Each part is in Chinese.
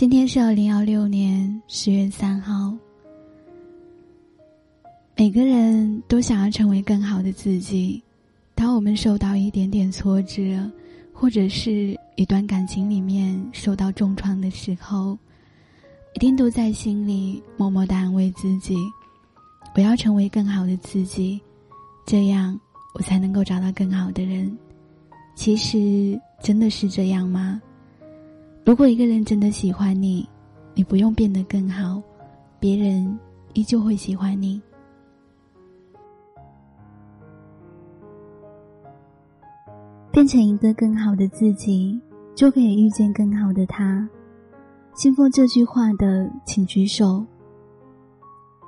今天是二零幺六年十月三号。每个人都想要成为更好的自己。当我们受到一点点挫折，或者是一段感情里面受到重创的时候，一定都在心里默默的安慰自己：“我要成为更好的自己，这样我才能够找到更好的人。”其实真的是这样吗？如果一个人真的喜欢你，你不用变得更好，别人依旧会喜欢你。变成一个更好的自己，就可以遇见更好的他。信奉这句话的，请举手。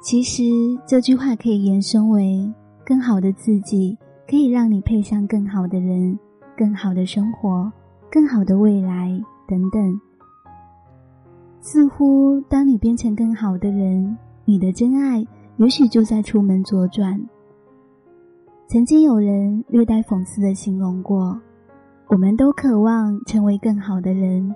其实这句话可以延伸为：更好的自己可以让你配上更好的人、更好的生活、更好的未来等等。似乎当你变成更好的人，你的真爱也许就在出门左转。曾经有人略带讽刺的形容过：“我们都渴望成为更好的人。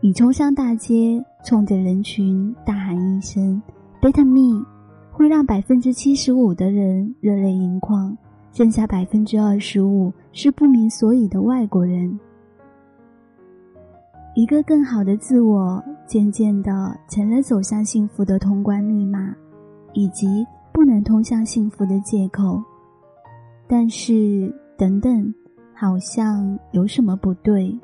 你冲上大街，冲着人群大喊一声 ‘Better me’，会让百分之七十五的人热泪盈眶，剩下百分之二十五是不明所以的外国人。一个更好的自我，渐渐的成了走向幸福的通关密码，以及不能通向幸福的借口。”但是，等等，好像有什么不对。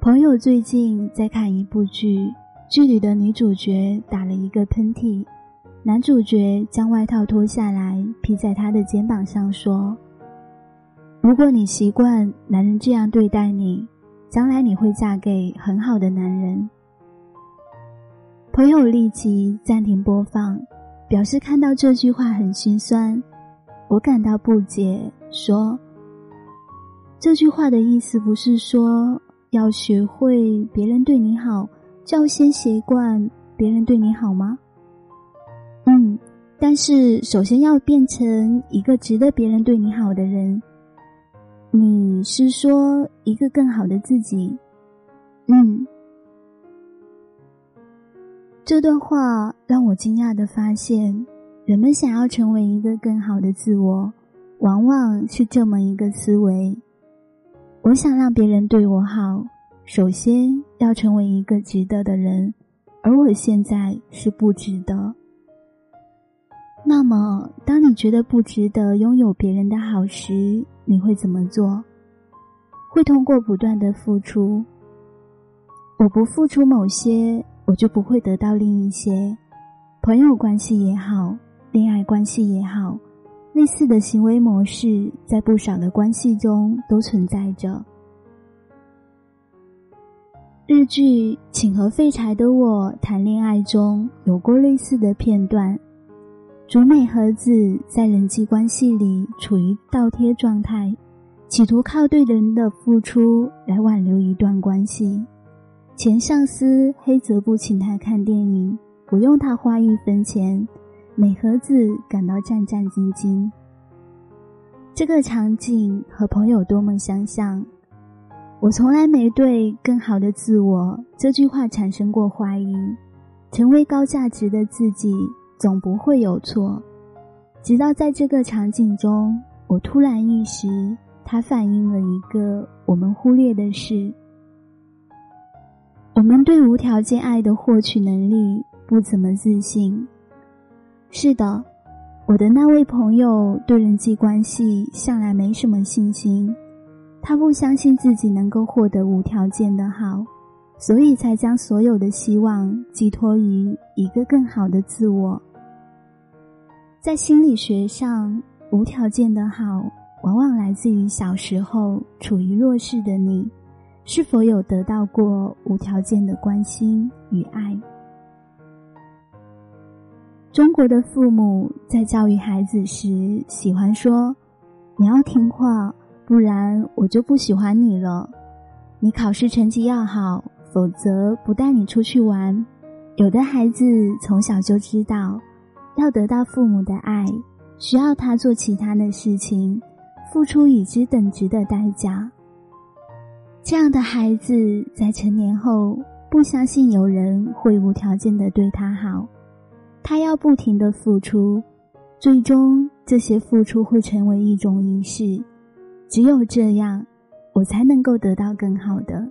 朋友最近在看一部剧，剧里的女主角打了一个喷嚏，男主角将外套脱下来披在她的肩膀上，说：“如果你习惯男人这样对待你，将来你会嫁给很好的男人。”朋友立即暂停播放，表示看到这句话很心酸。我感到不解，说：“这句话的意思不是说要学会别人对你好，就要先习惯别人对你好吗？”嗯，但是首先要变成一个值得别人对你好的人。你是说一个更好的自己？嗯，这段话让我惊讶的发现。人们想要成为一个更好的自我，往往是这么一个思维：我想让别人对我好，首先要成为一个值得的人，而我现在是不值得。那么，当你觉得不值得拥有别人的好时，你会怎么做？会通过不断的付出。我不付出某些，我就不会得到另一些。朋友关系也好。恋爱关系也好，类似的行为模式在不少的关系中都存在着。日剧《请和废柴的我谈恋爱》中有过类似的片段，竹美和子在人际关系里处于倒贴状态，企图靠对人的付出来挽留一段关系。前上司黑泽不请他看电影，不用他花一分钱。美和子感到战战兢兢。这个场景和朋友多么相像！我从来没对“更好的自我”这句话产生过怀疑。成为高价值的自己，总不会有错。直到在这个场景中，我突然意识，它反映了一个我们忽略的事：我们对无条件爱的获取能力不怎么自信。是的，我的那位朋友对人际关系向来没什么信心，他不相信自己能够获得无条件的好，所以才将所有的希望寄托于一个更好的自我。在心理学上，无条件的好往往来自于小时候处于弱势的你，是否有得到过无条件的关心与爱。中国的父母在教育孩子时，喜欢说：“你要听话，不然我就不喜欢你了。你考试成绩要好，否则不带你出去玩。”有的孩子从小就知道，要得到父母的爱，需要他做其他的事情，付出与之等值的代价。这样的孩子在成年后，不相信有人会无条件的对他好，他要不停的付出，最终这些付出会成为一种仪式。只有这样，我才能够得到更好的。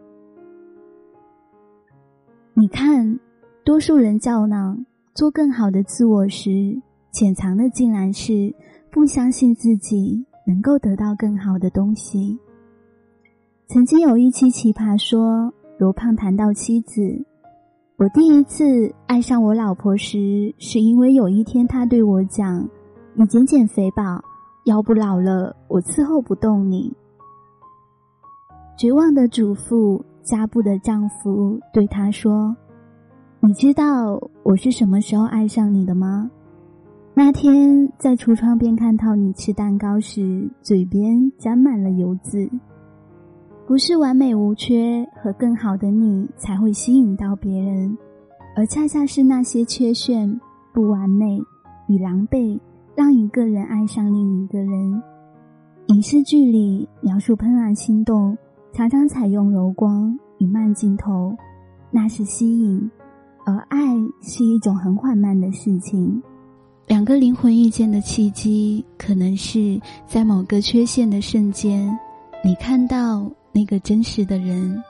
你看，多数人较囊做更好的自我时，潜藏的竟然是不相信自己能够得到更好的东西。曾经有一期奇葩说。罗胖谈到妻子，我第一次爱上我老婆时，是因为有一天她对我讲：“你减减肥吧，腰不老了，我伺候不动你。”绝望的主妇，加布的丈夫对她说：“你知道我是什么时候爱上你的吗？那天在橱窗边看到你吃蛋糕时，嘴边沾满了油渍。”不是完美无缺和更好的你才会吸引到别人，而恰恰是那些缺陷、不完美与狼狈，让一个人爱上另一个人。影视剧里描述怦然心动，常常采用柔光与慢镜头，那是吸引；而爱是一种很缓慢的事情。两个灵魂遇见的契机，可能是在某个缺陷的瞬间，你看到。那个真实的人。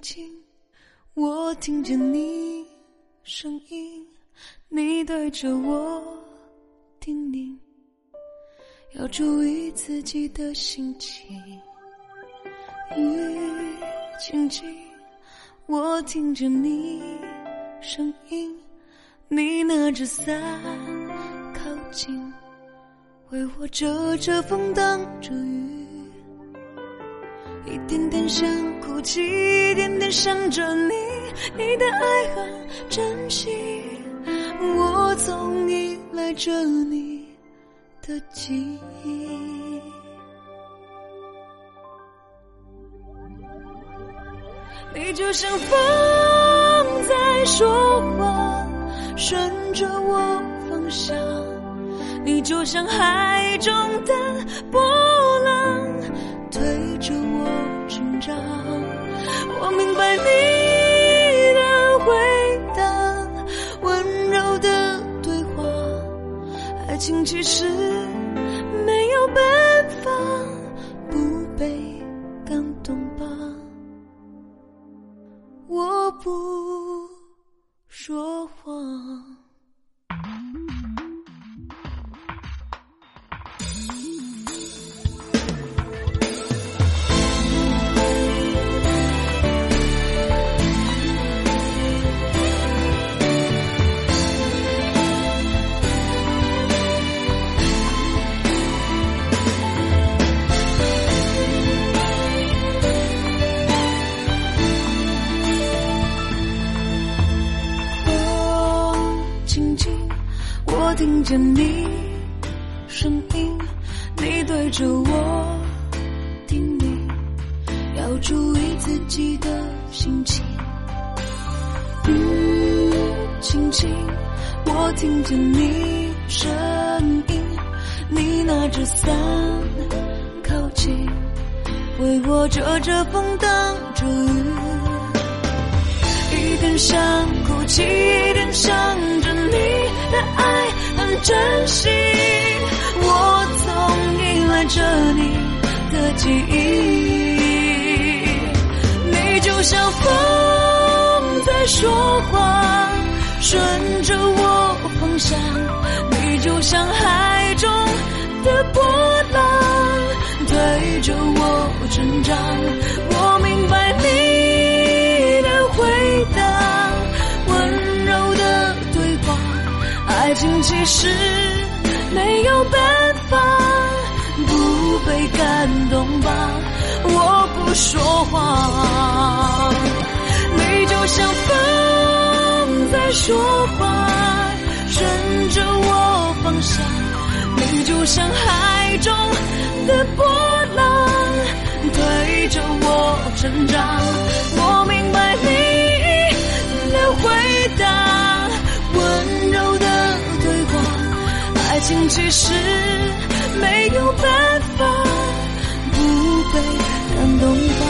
轻，我听见你。声音，你对着我叮咛，要注意自己的心情。雨轻轻，我听着你声音，你拿着伞靠近，为我遮着风，挡着雨。一点点想哭泣，一点点想着你。你的爱很珍惜，我总依赖着你的记忆。你就像风在说话，顺着我方向；你就像海中的波浪，不说谎。见你声音，你对着我叮咛，要注意自己的心情。雨轻轻，我听见你声音，你拿着伞靠近，为我遮着风，挡着雨。一边想哭泣，一边想着你的爱。珍惜，我总依赖着你的记忆。你就像风在说话，顺着我方向；你就像海中的波浪，推着我成长。心其实没有办法不被感动吧。我不说谎你就像风在说话顺着我方向你就像海中的波浪推着我成长。其实没有办法不被感动吧